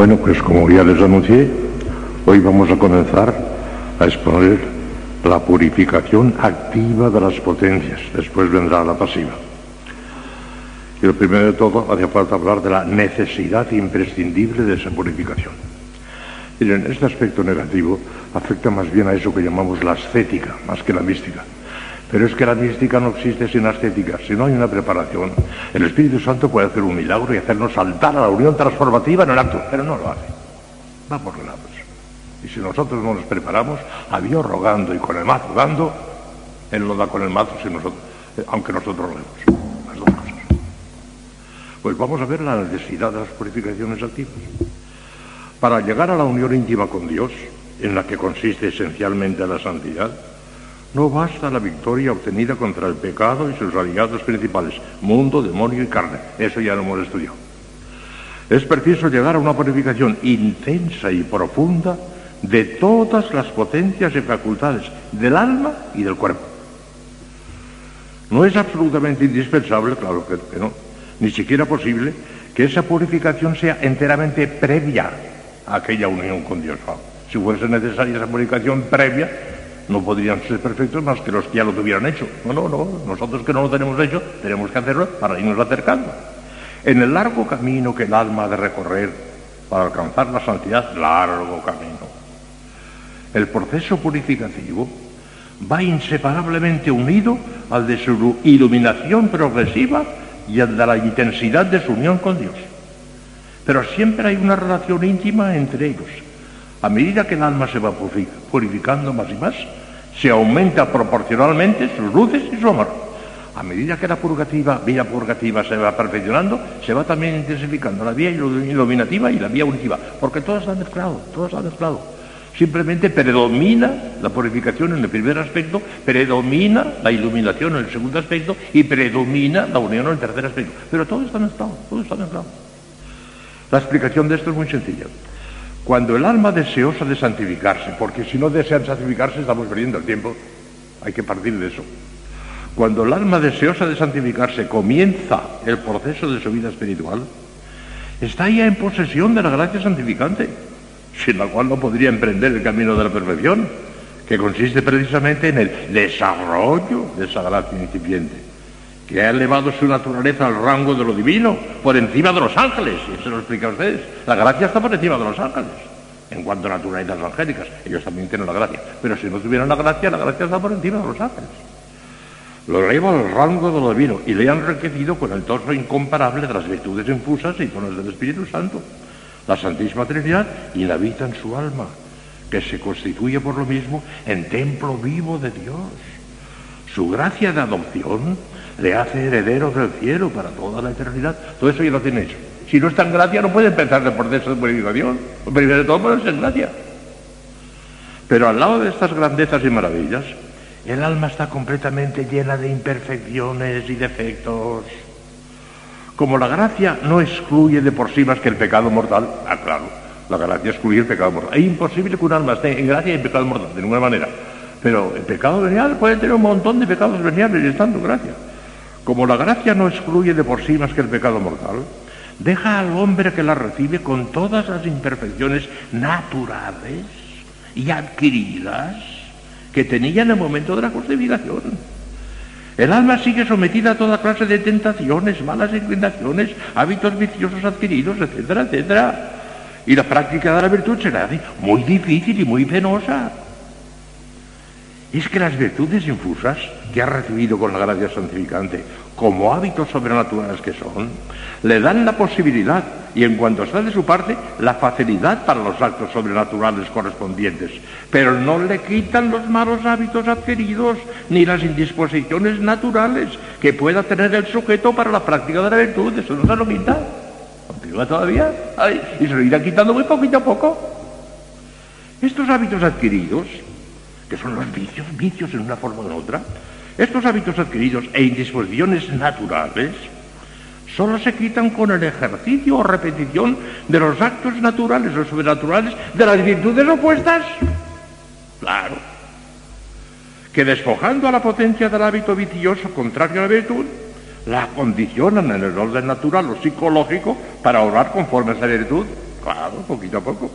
Bueno, pues como ya les anuncié, hoy vamos a comenzar a exponer la purificación activa de las potencias. Después vendrá la pasiva. Y lo primero de todo, hace falta hablar de la necesidad imprescindible de esa purificación. Miren, este aspecto negativo afecta más bien a eso que llamamos la ascética, más que la mística. Pero es que la mística no existe sin ascética, si no hay una preparación. El Espíritu Santo puede hacer un milagro y hacernos saltar a la unión transformativa en el acto, pero no lo hace. Va por lados. Y si nosotros no nos preparamos, a Dios rogando y con el mazo dando, Él lo da con el mazo, si nosotros, eh, aunque nosotros lo demos. Las dos cosas. Pues vamos a ver la necesidad de las purificaciones activas. Para llegar a la unión íntima con Dios, en la que consiste esencialmente la santidad, no basta la victoria obtenida contra el pecado y sus aliados principales, mundo, demonio y carne. Eso ya lo hemos estudiado. Es preciso llegar a una purificación intensa y profunda de todas las potencias y facultades del alma y del cuerpo. No es absolutamente indispensable, claro que, no, ni siquiera posible, que esa purificación sea enteramente previa a aquella unión con Dios. Si fuese necesaria esa purificación previa, no podrían ser perfectos más que los que ya lo tuvieran hecho. No, no, no. Nosotros que no lo tenemos hecho, tenemos que hacerlo para irnos acercando. En el largo camino que el alma ha de recorrer para alcanzar la santidad, largo camino. El proceso purificativo va inseparablemente unido al de su iluminación progresiva y al de la intensidad de su unión con Dios. Pero siempre hay una relación íntima entre ellos. A medida que el alma se va purificando más y más, se aumenta proporcionalmente sus luces y su amor. A medida que la purgativa, vía purgativa se va perfeccionando, se va también intensificando la vía iluminativa y la vía unitiva, porque todo está mezclado, todo está mezclado. Simplemente predomina la purificación en el primer aspecto, predomina la iluminación en el segundo aspecto y predomina la unión en el tercer aspecto. Pero todo está mezclado, todo está mezclado. La explicación de esto es muy sencilla. Cuando el alma deseosa de santificarse, porque si no desean santificarse estamos perdiendo el tiempo, hay que partir de eso. Cuando el alma deseosa de santificarse comienza el proceso de su vida espiritual, está ya en posesión de la gracia santificante, sin la cual no podría emprender el camino de la perfección, que consiste precisamente en el desarrollo de esa gracia incipiente que ha elevado su naturaleza al rango de lo divino, por encima de los ángeles. Y eso lo explica a ustedes. La gracia está por encima de los ángeles, en cuanto a naturalezas angélicas. Ellos también tienen la gracia. Pero si no tuvieran la gracia, la gracia está por encima de los ángeles. Lo eleva al rango de lo divino y le han enriquecido con el torso incomparable de las virtudes infusas y dones del Espíritu Santo. La Santísima Trinidad inhabita en su alma, que se constituye por lo mismo en templo vivo de Dios. Su gracia de adopción le hace heredero del cielo para toda la eternidad. Todo eso ya lo tiene hecho. Si no está en gracia, no puede empezar el proceso de purificación. Primero de todo, ponerse en gracia. Pero al lado de estas grandezas y maravillas, el alma está completamente llena de imperfecciones y defectos. Como la gracia no excluye de por sí más que el pecado mortal, ah, claro, la gracia excluye el pecado mortal. Es imposible que un alma esté en gracia y en pecado mortal, de ninguna manera. Pero el pecado venial puede tener un montón de pecados veniales y estando en gracia. Como la gracia no excluye de por sí más que el pecado mortal, deja al hombre que la recibe con todas las imperfecciones naturales y adquiridas que tenía en el momento de la justificación. El alma sigue sometida a toda clase de tentaciones, malas inclinaciones, hábitos viciosos adquiridos, etcétera, etcétera. Y la práctica de la virtud será muy difícil y muy penosa es que las virtudes infusas que ha recibido con la gracia santificante, como hábitos sobrenaturales que son, le dan la posibilidad y en cuanto está de su parte, la facilidad para los actos sobrenaturales correspondientes, pero no le quitan los malos hábitos adquiridos ni las indisposiciones naturales que pueda tener el sujeto para la práctica de la virtud, eso no se lo quita. Continúa todavía y se lo irá quitando muy poquito a poco. Estos hábitos adquiridos que son los vicios, vicios en una forma o en otra, estos hábitos adquiridos e indisposiciones naturales solo se quitan con el ejercicio o repetición de los actos naturales o sobrenaturales de las virtudes opuestas. Claro. Que despojando a la potencia del hábito vicioso contrario a la virtud, la condicionan en el orden natural o psicológico para orar conforme a esa virtud. Claro, poquito a poco.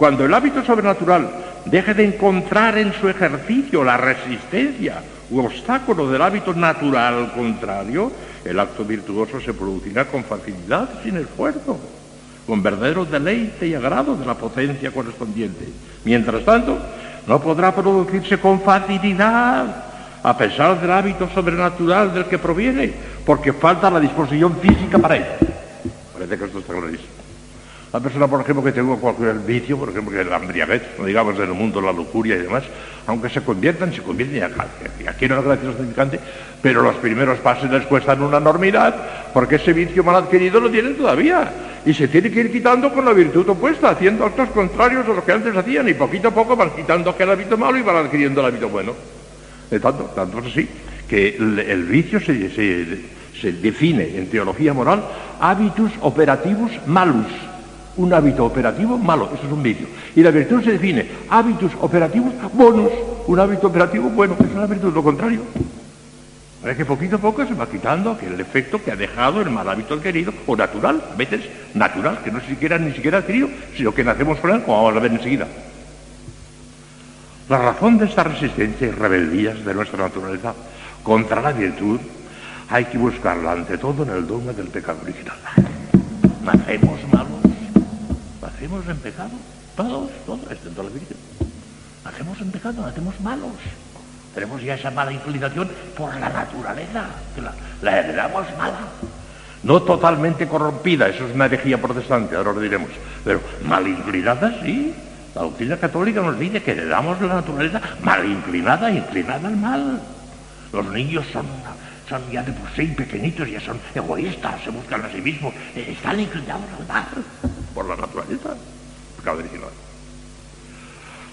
Cuando el hábito sobrenatural deje de encontrar en su ejercicio la resistencia u obstáculo del hábito natural contrario, el acto virtuoso se producirá con facilidad, sin esfuerzo, con verdadero deleite y agrado de la potencia correspondiente. Mientras tanto, no podrá producirse con facilidad, a pesar del hábito sobrenatural del que proviene, porque falta la disposición física para ello. Parece que esto está clarísimo. La persona, por ejemplo, que tenga cualquier vicio, por ejemplo, que la embriaguez, no digamos en el mundo la lujuria y demás, aunque se conviertan, se convierten y aquí no es gracia significante, pero los primeros pasos les cuestan una enormidad, porque ese vicio mal adquirido lo tienen todavía. Y se tiene que ir quitando con la virtud opuesta, haciendo actos contrarios a lo que antes hacían, y poquito a poco van quitando aquel hábito malo y van adquiriendo el hábito bueno. De tanto, tanto es así, que el, vicio se, define en teología moral hábitos operativos malos un hábito operativo malo, eso es un vicio. Y la virtud se define hábitos operativos buenos, un hábito operativo bueno, es una virtud, lo contrario. Es que poquito a poco se va quitando el efecto que ha dejado el mal hábito adquirido, o natural, a veces natural, que no siquiera ni siquiera adquirido, sino que nacemos con él, como vamos a ver enseguida. La razón de esta resistencia y rebeldías de nuestra naturaleza contra la virtud hay que buscarla ante todo en el dogma del pecado original. Nacemos malos Hacemos en pecado, todos, todos, excepto la Virgen. Hacemos en pecado, hacemos malos. Tenemos ya esa mala inclinación por la naturaleza, la, heredamos mala. No totalmente corrompida, eso es una herejía protestante, ahora lo diremos, pero mal inclinada sí. La doctrina católica nos dice que heredamos la naturaleza mal inclinada, inclinada al mal. Los niños son, son ya de por sí pequeñitos, ya son egoístas, se buscan a sí mismos, están inclinados al mal por la naturaleza,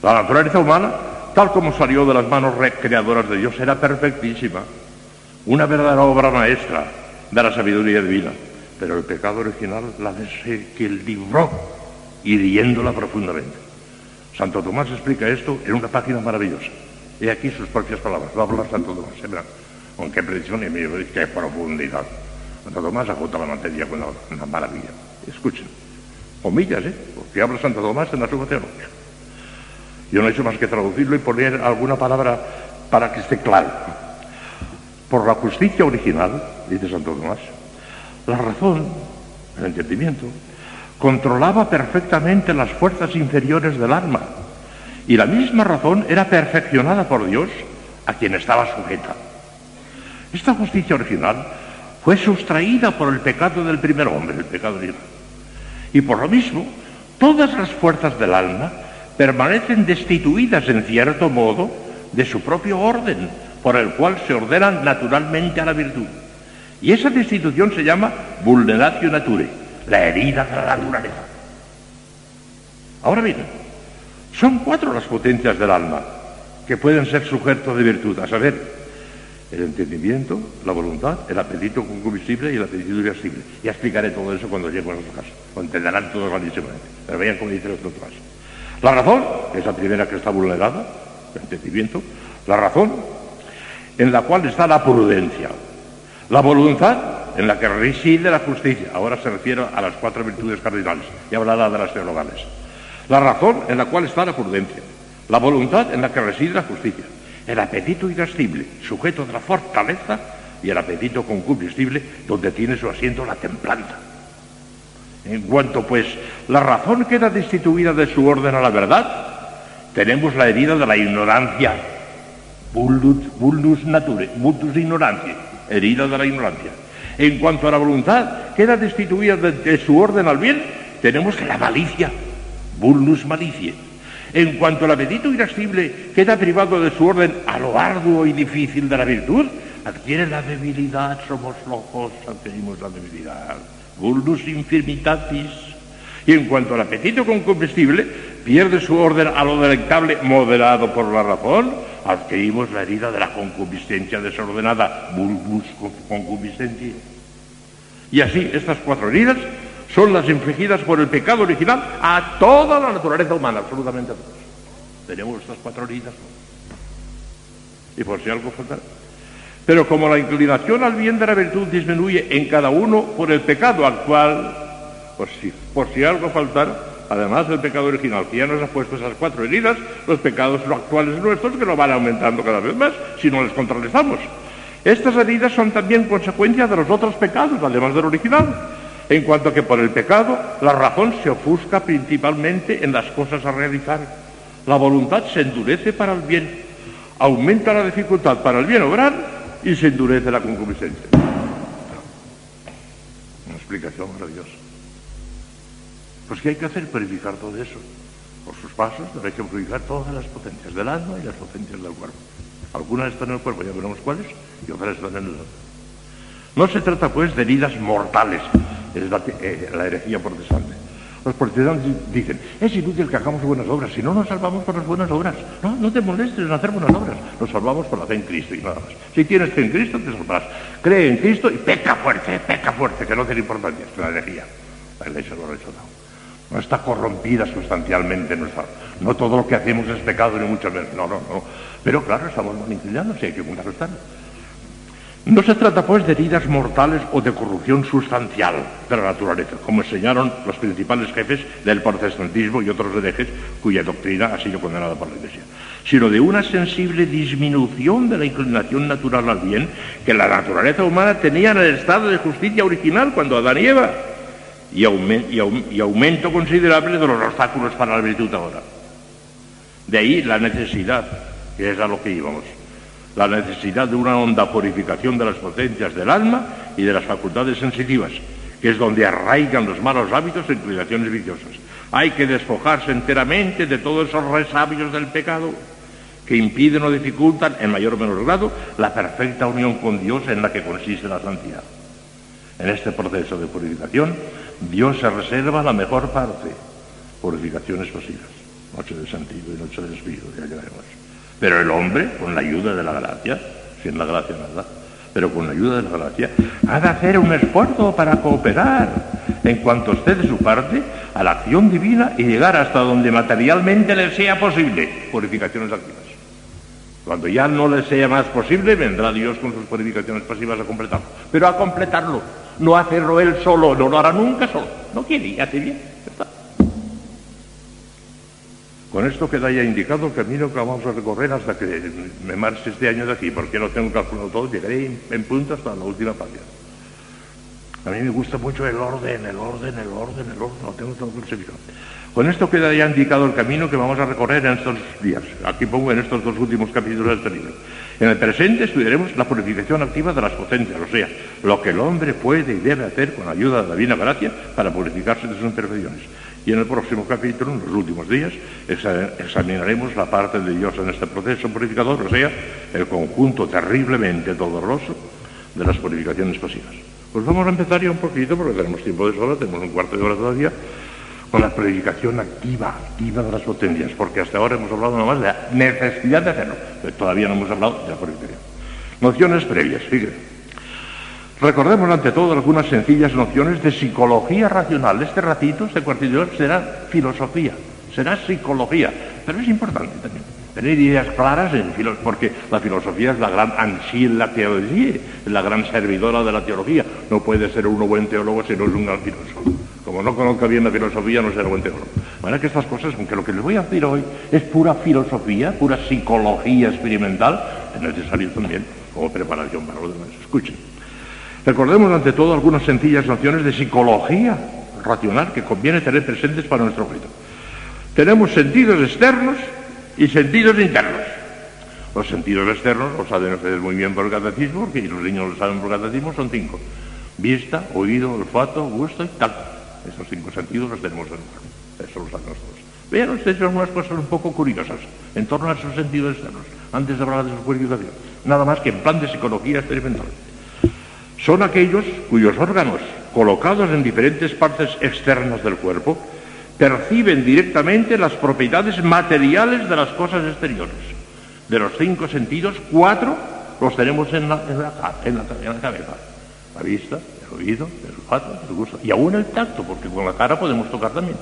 La naturaleza humana, tal como salió de las manos recreadoras de Dios, era perfectísima, una verdadera obra maestra de la sabiduría divina. Pero el pecado original la desequilibró, hiriéndola profundamente. Santo Tomás explica esto en una página maravillosa. Y aquí sus propias palabras. Va a hablar Santo Tomás. Con qué precisión y qué profundidad. Santo Tomás agota la materia con una maravilla. Escuchen comillas, ¿eh? porque habla Santo Tomás en la suma teología. Yo no he hecho más que traducirlo y poner alguna palabra para que esté claro. Por la justicia original, dice Santo Tomás, la razón, el entendimiento, controlaba perfectamente las fuerzas inferiores del alma y la misma razón era perfeccionada por Dios a quien estaba sujeta. Esta justicia original fue sustraída por el pecado del primer hombre, el pecado original. Y por lo mismo, todas las fuerzas del alma permanecen destituidas en cierto modo de su propio orden, por el cual se ordenan naturalmente a la virtud. Y esa destitución se llama vulneratio nature, la herida de la naturaleza. Ahora bien, son cuatro las potencias del alma que pueden ser sujetos de virtud, a saber, el entendimiento, la voluntad, el apetito concupiscible y el apetito irascible. Ya explicaré todo eso cuando llegue a nuestro caso. Lo entenderán todos clarísimamente. Pero vean cómo dice otro caso. La razón, que es la primera que está vulnerada, el entendimiento. La razón, en la cual está la prudencia. La voluntad, en la que reside la justicia. Ahora se refiere a las cuatro virtudes cardinales y hablará de las teologales. La razón, en la cual está la prudencia. La voluntad, en la que reside la justicia el apetito irascible, sujeto de la fortaleza, y el apetito concupiscible, donde tiene su asiento la templanza. En cuanto, pues, la razón queda destituida de su orden a la verdad, tenemos la herida de la ignorancia, vulnus nature, vulnus ignorancia, herida de la ignorancia. En cuanto a la voluntad, queda destituida de, de su orden al bien, tenemos la malicia, vulnus malicia. En cuanto al apetito irascible queda privado de su orden a lo arduo y difícil de la virtud, adquiere la debilidad, somos flojos, adquirimos la debilidad. Vulnus infirmitatis. Y en cuanto al apetito concupiscible, pierde su orden a lo delectable moderado por la razón, adquirimos la herida de la concupiscencia desordenada, vulnus concupiscencia. Y así, estas cuatro heridas son las infligidas por el pecado original a toda la naturaleza humana, absolutamente a todos. Tenemos estas cuatro heridas. Y por si algo falta. Pero como la inclinación al bien de la virtud disminuye en cada uno por el pecado actual, por si, por si algo faltara, además del pecado original, que ya nos ha puesto esas cuatro heridas, los pecados actuales nuestros que nos van aumentando cada vez más si no les contrarrestamos. Estas heridas son también consecuencia de los otros pecados, además del original, en cuanto que por el pecado la razón se ofusca principalmente en las cosas a realizar. La voluntad se endurece para el bien, aumenta la dificultad para el bien obrar y se endurece la concupiscencia. Una explicación maravillosa. Pues ¿qué hay que hacer? Purificar todo eso. Por sus pasos hay que purificar todas las potencias del alma y las potencias del cuerpo. Algunas están en el cuerpo, ya veremos cuáles, y otras están en el alma. No se trata pues de heridas mortales, es la, eh, herejía protestante. Los protestantes dicen, es inútil que hagamos buenas obras, si no nos salvamos por las buenas obras. No, no te molestes en hacer buenas obras, nos salvamos por la fe en Cristo y nada más. Si tienes fe en Cristo, te salvarás. Cree en Cristo y peca fuerte, peca fuerte, que no tiene importancia, es la herejía. La iglesia lo ha rechazado. No está corrompida sustancialmente nuestra. No todo lo que hacemos es pecado, ni mucho menos. No, no, no. Pero claro, estamos manipulando, si hay que contrarrestar. No se trata pues de heridas mortales o de corrupción sustancial de la naturaleza, como enseñaron los principales jefes del protestantismo y otros herejes cuya doctrina ha sido condenada por la Iglesia, sino de una sensible disminución de la inclinación natural al bien que la naturaleza humana tenía en el estado de justicia original cuando Adán y Eva, y, y aumento considerable de los obstáculos para la virtud ahora. De ahí la necesidad, que es a lo que íbamos la necesidad de una honda purificación de las potencias del alma y de las facultades sensitivas, que es donde arraigan los malos hábitos e inclinaciones viciosas. Hay que despojarse enteramente de todos esos resabios del pecado que impiden o dificultan, en mayor o menor grado, la perfecta unión con Dios en la que consiste la santidad. En este proceso de purificación, Dios se reserva la mejor parte, purificaciones pasivas, noche de sentido y noche de espíritu, ya llegaremos. Pero el hombre, con la ayuda de la gracia, sin la gracia nada, pero con la ayuda de la gracia, ha de hacer un esfuerzo para cooperar en cuanto esté de su parte a la acción divina y llegar hasta donde materialmente le sea posible. Purificaciones activas. Cuando ya no le sea más posible, vendrá Dios con sus purificaciones pasivas a completarlo. Pero a completarlo, no hacerlo él solo, no lo hará nunca solo. No quiere y hace bien. Con esto queda ya indicado el camino que vamos a recorrer hasta que me marche este año de aquí, porque no tengo calculado todo, llegaré en punto hasta la última página. A mí me gusta mucho el orden, el orden, el orden, el orden, lo tengo todo clasificado. Con esto queda ya indicado el camino que vamos a recorrer en estos días. Aquí pongo en estos dos últimos capítulos de este libro. En el presente estudiaremos la purificación activa de las potencias, o sea, lo que el hombre puede y debe hacer con ayuda de la divina gracia para purificarse de sus imperfecciones. Y en el próximo capítulo, en los últimos días, examinaremos la parte de Dios en este proceso purificador, o sea, el conjunto terriblemente doloroso de las purificaciones pasivas. Pues vamos a empezar ya un poquito, porque tenemos tiempo de sobra, tenemos un cuarto de hora todavía, con la purificación activa, activa de las potencias, porque hasta ahora hemos hablado nomás de la necesidad de hacerlo, todavía no hemos hablado de la purificación. Nociones previas, fíjense. Recordemos ante todo algunas sencillas nociones de psicología racional. Este ratito, este cuartillo será filosofía, será psicología, pero es importante también tener ideas claras en porque la filosofía es la gran en la teología, es la gran servidora de la teología. No puede ser uno buen teólogo si no es un gran filósofo. Como no conozca bien la filosofía, no será buen teólogo. Bueno, que estas cosas, aunque lo que les voy a decir hoy es pura filosofía, pura psicología experimental, es necesario también como preparación para los demás. Escuchen. Recordemos ante todo algunas sencillas nociones de psicología racional que conviene tener presentes para nuestro objeto. Tenemos sentidos externos y sentidos internos. Los sentidos externos los saben ustedes muy bien por el catecismo, porque los niños lo saben por el catecismo, son cinco. Vista, oído, olfato, gusto y tal. Esos cinco sentidos los tenemos en el. Eso lo saben todos. Vean ustedes algunas cosas un poco curiosas en torno a esos sentidos externos, antes de hablar de su purificación. Nada más que en plan de psicología experimental son aquellos cuyos órganos, colocados en diferentes partes externas del cuerpo, perciben directamente las propiedades materiales de las cosas exteriores. De los cinco sentidos, cuatro los tenemos en la, cabeza. La vista, el oído, el olfato, el gusto y aún el tacto, porque con la cara podemos tocar también.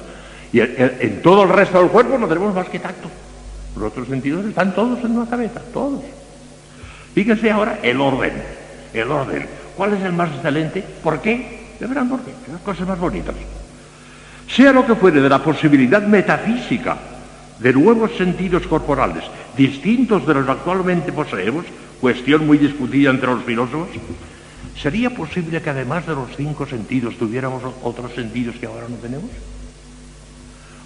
Y en todo el resto del cuerpo no tenemos más que tacto. Los otros sentidos están todos en la cabeza, todos. Fíjense ahora el orden, el orden. ¿Cuál es el más excelente? ¿Por qué? De verán por qué. Las cosas más bonitas. sea lo que fuere de la posibilidad metafísica de nuevos sentidos corporales distintos de los que actualmente poseemos, cuestión muy discutida entre los filósofos, ¿sería posible que además de los cinco sentidos tuviéramos otros sentidos que ahora no tenemos?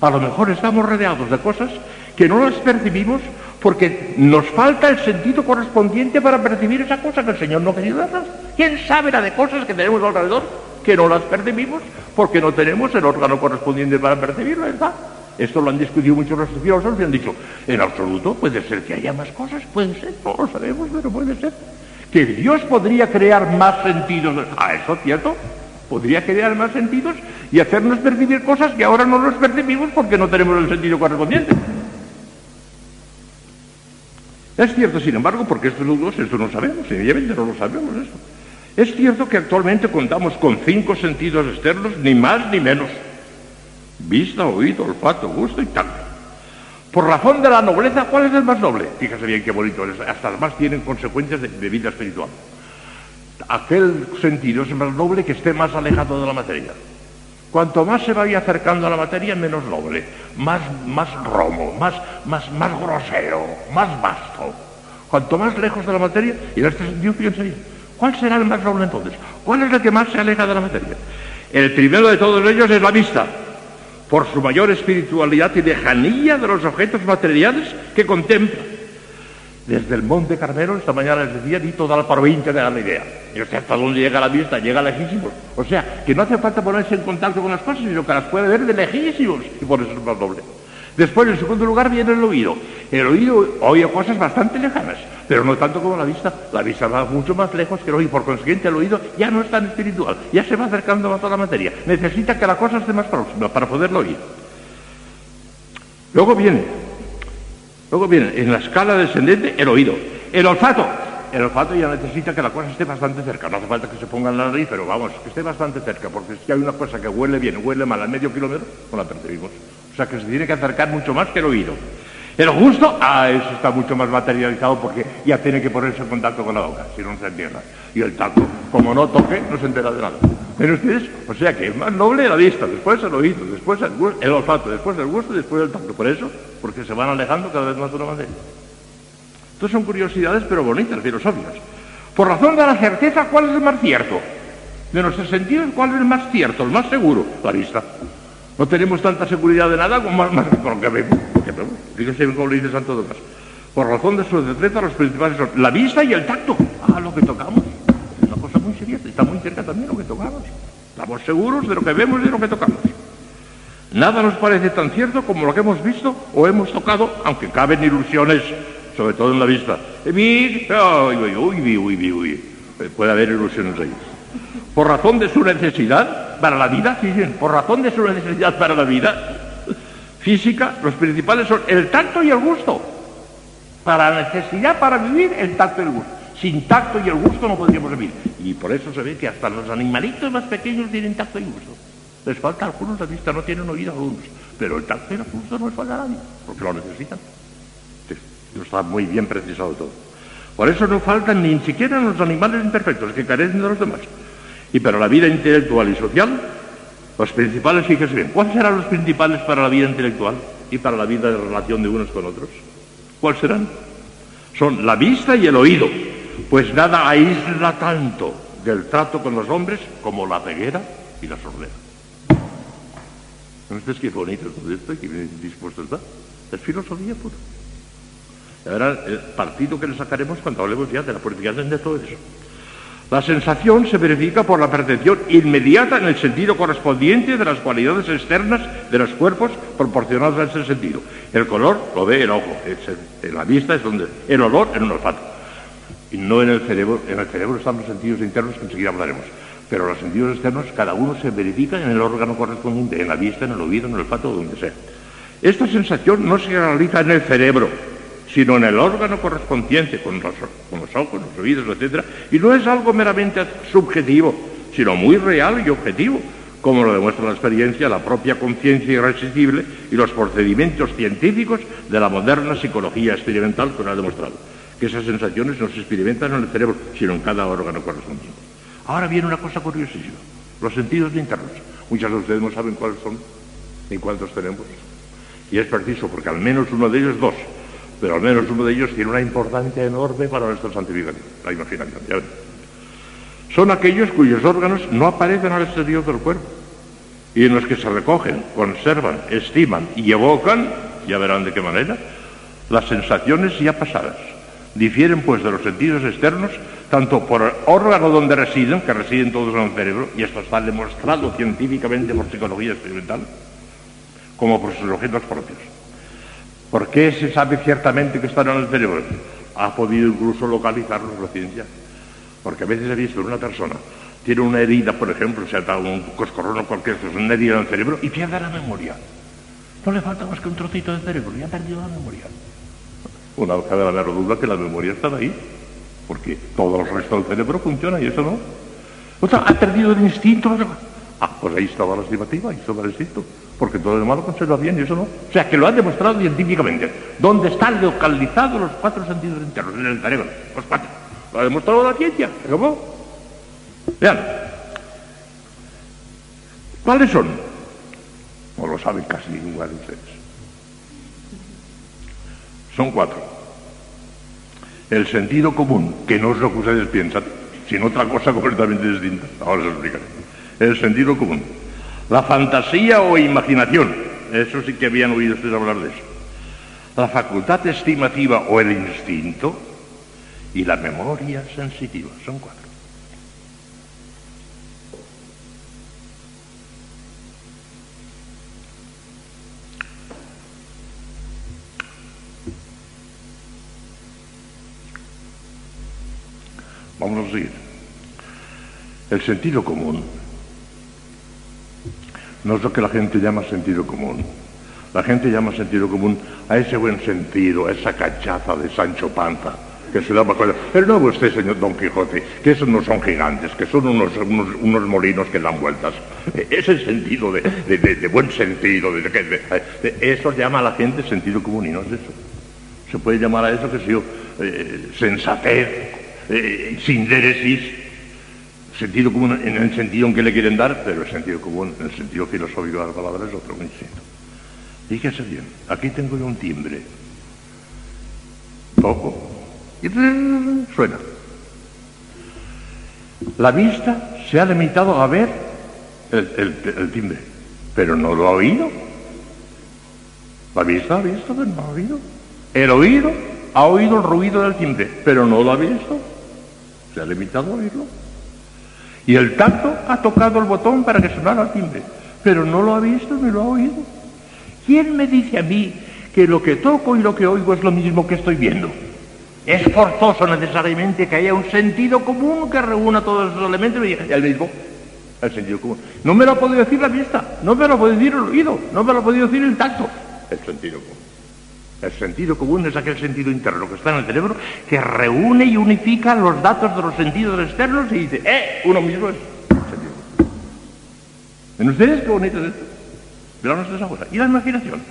A lo mejor estamos rodeados de cosas que no las percibimos porque nos falta el sentido correspondiente para percibir esa cosa que el Señor no quería darnos. ¿Quién sabe la de cosas que tenemos alrededor que no las percibimos porque no tenemos el órgano correspondiente para percibirlo, ¿verdad? Esto lo han discutido muchos los filósofos y han dicho, en absoluto puede ser que haya más cosas, puede ser, no lo sabemos, pero puede ser. Que Dios podría crear más sentidos. Ah, eso es cierto. Podría crear más sentidos y hacernos percibir cosas que ahora no los percibimos porque no tenemos el sentido correspondiente. Es cierto, sin embargo, porque estos dos, esto no sabemos, sencillamente no lo sabemos eso. Es cierto que actualmente contamos con cinco sentidos externos, ni más ni menos. Vista, oído, olfato, gusto y tacto. Por razón de la nobleza, ¿cuál es el más noble? Fíjese bien qué bonito es. Hasta más tienen consecuencias de, de vida espiritual. Aquel sentido es más noble que esté más alejado de la materia. Cuanto más se vaya acercando a la materia, menos noble, más, más romo, más, más, más grosero, más vasto. Cuanto más lejos de la materia, y en este sentido, fíjense ¿cuál será el más noble entonces? ¿Cuál es el que más se aleja de la materia? El primero de todos ellos es la vista, por su mayor espiritualidad y lejanía de los objetos materiales que contempla desde el Monte Carmelo, esta mañana les decía, di toda la provincia de la idea. Y usted hasta dónde llega la vista, llega lejísimos. O sea, que no hace falta ponerse en contacto con las cosas, sino que las puede ver de lejísimos. Y por eso es más doble. Después, en segundo lugar, viene el oído. El oído oye cosas bastante lejanas, pero no tanto como la vista. La vista va mucho más lejos que el oído. Por consiguiente, el oído ya no es tan espiritual, ya se va acercando más a la materia. Necesita que la cosa esté más próxima para poderlo oír. Luego viene Luego viene en la escala descendente el oído. El olfato. El olfato ya necesita que la cosa esté bastante cerca. No hace falta que se ponga en la nariz, pero vamos, que esté bastante cerca, porque si hay una cosa que huele bien, huele mal a medio kilómetro, no la percibimos. O sea que se tiene que acercar mucho más que el oído. El gusto, ah, eso está mucho más materializado porque ya tiene que ponerse en contacto con la boca, si no, se entierra. Y el tacto, como no toque, no se entera de nada. ¿Ven ustedes? O sea que es más noble la vista, después el oído, después el, el olfato, después el gusto y después el tacto. Por eso, porque se van alejando cada vez más de una materia. Entonces son curiosidades, pero bonitas, filosóficas. Por razón de la certeza, ¿cuál es el más cierto? De nuestros sentidos, ¿cuál es el más cierto, el más seguro? La vista. No tenemos tanta seguridad de nada como más, más por lo que vemos. Fíjense cómo lo dice Santo Tomás. Por razón de su decreto, los principales son la vista y el tacto. Ah, lo que tocamos. Es una cosa muy seria. Está muy cerca también lo que tocamos. Estamos seguros de lo que vemos y de lo que tocamos. Nada nos parece tan cierto como lo que hemos visto o hemos tocado, aunque caben ilusiones, sobre todo en la vista. Uy, uy, uy, uy, Puede haber ilusiones ahí por razón de su necesidad para la vida, fíjense, por razón de su necesidad para la vida física, los principales son el tacto y el gusto. Para la necesidad para vivir, el tacto y el gusto. Sin tacto y el gusto no podríamos vivir. Y por eso se ve que hasta los animalitos más pequeños tienen tacto y gusto. Les falta a algunos la vista, no tienen oído algunos. Pero el tacto y el gusto no les falta a nadie, porque lo necesitan. Está muy bien precisado todo. Por eso no faltan ni siquiera los animales imperfectos que carecen de los demás. Y para la vida intelectual y social, los principales, fíjese bien, ¿cuáles serán los principales para la vida intelectual y para la vida de relación de unos con otros? ¿Cuáles serán? Son la vista y el oído, pues nada aísla tanto del trato con los hombres como la ceguera y la sordera. ¿No es qué bonito todo esto y qué dispuesto está? Es filosofía pura. Ahora, el partido que le sacaremos cuando hablemos ya de la purificación de todo eso. La sensación se verifica por la percepción inmediata en el sentido correspondiente de las cualidades externas de los cuerpos proporcionados a ese sentido. El color lo ve el ojo, en la vista es donde, el olor en un olfato. Y no en el cerebro, en el cerebro están los sentidos internos que enseguida hablaremos. Pero los sentidos externos, cada uno se verifica en el órgano correspondiente, en la vista, en el oído, en el olfato, donde sea. Esta sensación no se realiza en el cerebro, sino en el órgano correspondiente, con los, ojos, los oídos, etc. Y no es algo meramente subjetivo, sino muy real y objetivo, como lo demuestra la experiencia, la propia conciencia irresistible y los procedimientos científicos de la moderna psicología experimental que nos ha demostrado. Que esas sensaciones no se experimentan en el cerebro, sino en cada órgano correspondiente. Ahora viene una cosa curiosísima, los sentidos internos. Muchas de ustedes no saben cuáles son ¿Y cuántos tenemos? Y es preciso, porque al menos uno de ellos, dos, pero al menos uno de ellos tiene una importancia enorme para nuestra santificación, la imaginación. ¿ya ven? Son aquellos cuyos órganos no aparecen al exterior del cuerpo y en los que se recogen, conservan, estiman y evocan, ya verán de qué manera, las sensaciones ya pasadas. Difieren pues de los sentidos externos tanto por el órgano donde residen, que residen todos en el cerebro, y esto está demostrado científicamente por psicología experimental, como por sus objetos propios. ¿Por qué se sabe ciertamente que están en el cerebro? Ha podido incluso localizarlos la ciencia. Porque a veces he visto una persona, tiene una herida, por ejemplo, se ha dado un coscorrón o cualquier cosa, una herida en el cerebro, y pierde la memoria. No le falta más que un trocito de cerebro, y ha perdido la memoria. Una vez de la menor duda que la memoria está ahí, porque todo el resto del cerebro funciona y eso no. O sea, ha perdido el instinto. Ah, pues ahí estaba la estimativa, ahí estaba el instinto, porque todo lo demás lo conserva bien y eso no. O sea, que lo ha demostrado científicamente. ¿Dónde están localizados los cuatro sentidos internos? En el cerebro, los cuatro. Lo ha demostrado la ciencia. ¿Cómo? Vean. ¿Cuáles son? No lo saben casi ninguno de ustedes. Son cuatro. El sentido común, que no es lo que ustedes piensan, sino otra cosa completamente distinta. Ahora se explicaré. El sentido común. La fantasía o imaginación. Eso sí que habían oído ustedes hablar de eso. La facultad estimativa o el instinto y la memoria sensitiva. Son cuatro. Vamos a seguir. El sentido común no es lo que la gente llama sentido común. La gente llama sentido común a ese buen sentido, a esa cachaza de Sancho Panza, que se daba cuenta. Pero no usted, señor Don Quijote, que esos no son gigantes, que son unos, unos, unos molinos que dan vueltas. Ese sentido de, de, de, de buen sentido, eso llama a la gente sentido común y no es eso. Se puede llamar a eso, que sé yo, eh, sensatez, eh, sentido común en el sentido en que le quieren dar, pero el sentido común, en el sentido filosófico de la palabra, es otro muy distinto. Fíjese bien, aquí tengo yo un timbre. Toco. Y suena. La vista se ha limitado a ver el, el, el timbre, pero no lo ha oído. La vista ha visto, pero no ha oído. El oído ha oído el ruido del timbre, pero no lo ha visto. Se ha limitado a oírlo. Y el tacto ha tocado el botón para que sonara el timbre, pero no lo ha visto ni lo ha oído. ¿Quién me dice a mí que lo que toco y lo que oigo es lo mismo que estoy viendo? Es forzoso necesariamente que haya un sentido común que reúna todos esos elementos y el mismo, el sentido común. No me lo ha podido decir la vista, no me lo ha podido decir el oído, no me lo ha podido decir el tacto. El sentido común. El sentido común es aquel sentido interno que está en el cerebro que reúne y unifica los datos de los sentidos externos y dice, ¡eh! Uno mismo es sentido. ¿Ven ustedes qué bonito es esto? Verán ustedes ahora. ¿Y la imaginación?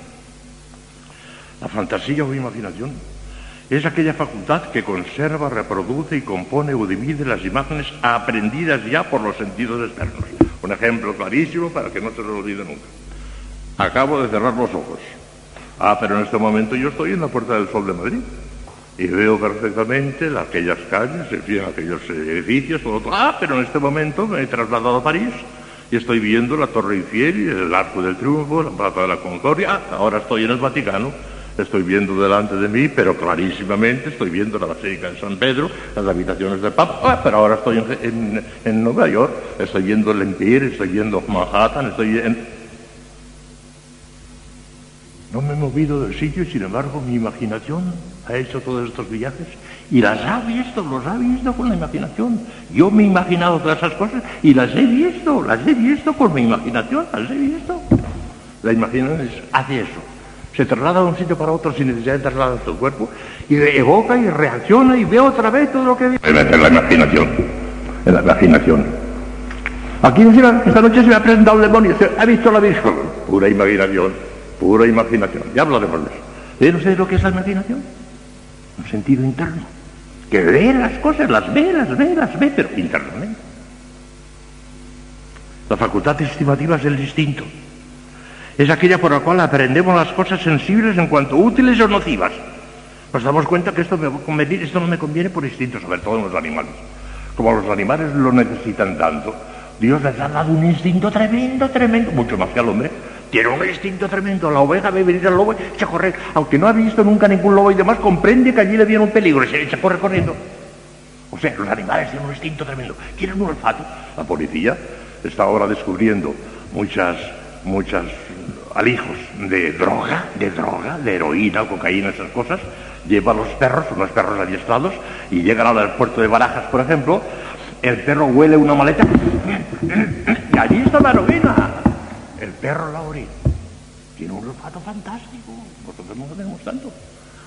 La fantasía o imaginación es aquella facultad que conserva, reproduce y compone o divide las imágenes aprendidas ya por los sentidos externos. Un ejemplo clarísimo para que no se lo olvide nunca. Acabo de cerrar los ojos. Ah, pero en este momento yo estoy en la Puerta del Sol de Madrid y veo perfectamente aquellas calles, en fin, aquellos edificios. Ah, pero en este momento me he trasladado a París y estoy viendo la Torre Eiffel, el Arco del Triunfo, la Plaza de la Concordia. Ah, ahora estoy en el Vaticano, estoy viendo delante de mí, pero clarísimamente estoy viendo la Basílica de San Pedro, las habitaciones del Papa. Ah, pero ahora estoy en Nueva York, estoy viendo el Empire, estoy viendo Manhattan, estoy en... No me he movido del sitio y sin embargo mi imaginación ha hecho todos estos viajes y las ha visto, los ha visto con la imaginación. Yo me he imaginado todas esas cosas y las he visto, las he visto con mi imaginación, las he visto. La imaginación hace eso. Se traslada de un sitio para otro sin necesidad de trasladar su cuerpo y evoca y reacciona y ve otra vez todo lo que ve. En la imaginación, la imaginación. Aquí encima, esta noche se me ha presentado el demonio, se ha visto la Virgen. Pura imaginación pura imaginación. Ya hablaremos de eso. ¿Ven ustedes lo que es la imaginación? Un sentido interno. Que ve las cosas, las ve, las ve, las ve, pero internamente. La facultad estimativa es el instinto. Es aquella por la cual aprendemos las cosas sensibles en cuanto útiles o nocivas. Nos damos cuenta que esto, me va a convenir, esto no me conviene por instinto, sobre todo en los animales. Como los animales lo necesitan tanto, Dios les ha dado un instinto tremendo, tremendo, mucho más que al hombre. Tiene un instinto tremendo. La oveja ve venir al lobo y a correr. Aunque no ha visto nunca ningún lobo y demás, comprende que allí le viene un peligro y se correr corriendo. O sea, los animales tienen un instinto tremendo. Tienen un olfato. La policía está ahora descubriendo muchas, muchas alijos de droga, de droga, de heroína, cocaína, esas cosas. Lleva a los perros, unos perros adiestrados, y llegan al aeropuerto de Barajas, por ejemplo. El perro huele una maleta y allí está la heroína. El perro la orina. Tiene un olfato fantástico. Nosotros no lo tenemos tanto.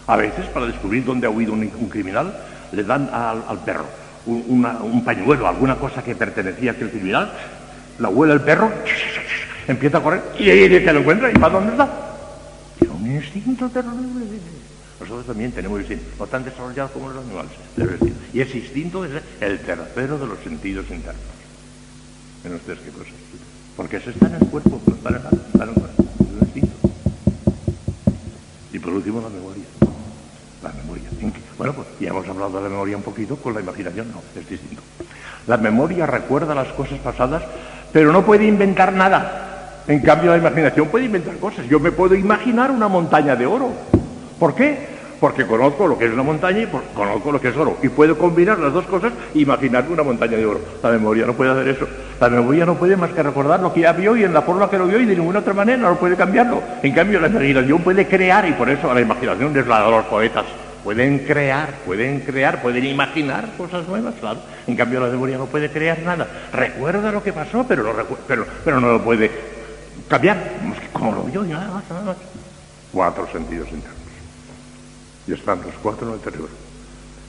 A veces, para descubrir dónde ha huido un, criminal, le dan al, perro un, pañuelo, alguna cosa que pertenecía a aquel criminal, la huele el perro, empieza a correr y ahí que lo encuentra y para dónde está. Tiene un instinto terrible. Nosotros también tenemos instinto, no tan desarrollado como los animales. Y ese instinto es el tercero de los sentidos internos. En ustedes qué cosas. Porque eso está en el cuerpo, en el, está en el. Y por último la memoria. La memoria. Bueno, pues ya hemos hablado de la memoria un poquito, con la imaginación no, es distinto. La memoria recuerda las cosas pasadas, pero no puede inventar nada. En cambio, la imaginación puede inventar cosas. Yo me puedo imaginar una montaña de oro. ¿Por qué? Porque conozco lo que es una montaña y conozco lo que es oro. Y puedo combinar las dos cosas e imaginar una montaña de oro. La memoria no puede hacer eso. La memoria no puede más que recordar lo que ya vio y en la forma que lo vio y de ninguna otra manera no puede cambiarlo. En cambio, la imaginación puede crear y por eso la imaginación es la de los poetas. Pueden crear, pueden crear, pueden imaginar cosas nuevas, claro. En cambio, la memoria no puede crear nada. Recuerda lo que pasó, pero, pero, no lo puede cambiar. Como lo vio, nada más, nada más. Cuatro sentidos internos. Y están los cuatro en el cerebro.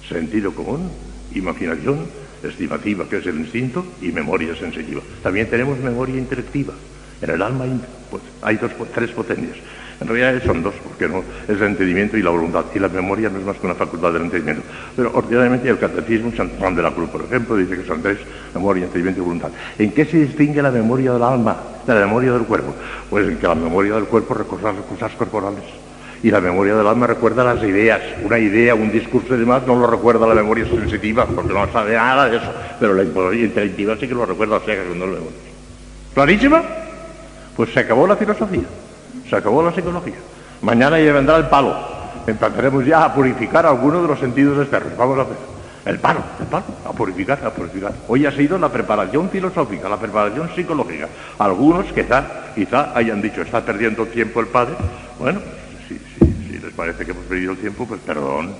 Sentido común, imaginación, estimativa, que es el instinto, y memoria sensitiva. También tenemos memoria intelectiva. En el alma pues, hay dos, tres potencias. En realidad son dos, porque no es el entendimiento y la voluntad. Y la memoria no es más que una facultad del entendimiento. Pero ordinariamente el catecismo, San Juan de la Cruz, por ejemplo, dice que son tres, memoria, entendimiento y voluntad. ¿En qué se distingue la memoria del alma de la memoria del cuerpo? Pues en que la memoria del cuerpo recuerda las cosas corporales. Y la memoria del alma recuerda las ideas. Una idea, un discurso y demás no lo recuerda la memoria sensitiva, porque no sabe nada de eso. Pero la intelectiva sí que lo recuerda, o sea que no lo vemos. ¿Clarísima? Pues se acabó la filosofía. Se acabó la psicología. Mañana ya vendrá el palo. Empezaremos ya a purificar algunos de los sentidos externos. Vamos a ver. El palo, el palo, a purificar, a purificar. Hoy ha sido la preparación filosófica, la preparación psicológica. Algunos quizá, quizá hayan dicho, está perdiendo tiempo el padre. Bueno, si, les parece que hemos perdido el tiempo, pues perdón.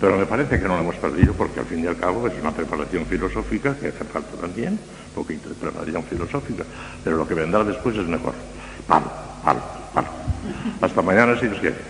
Pero me parece que no lo hemos perdido porque al fin y al cabo es una preparación filosófica que hace falta también, un poquito de preparación filosófica. Pero lo que vendrá después es mejor. Palo. Vale, vale. Hasta mañana si Dios quiere.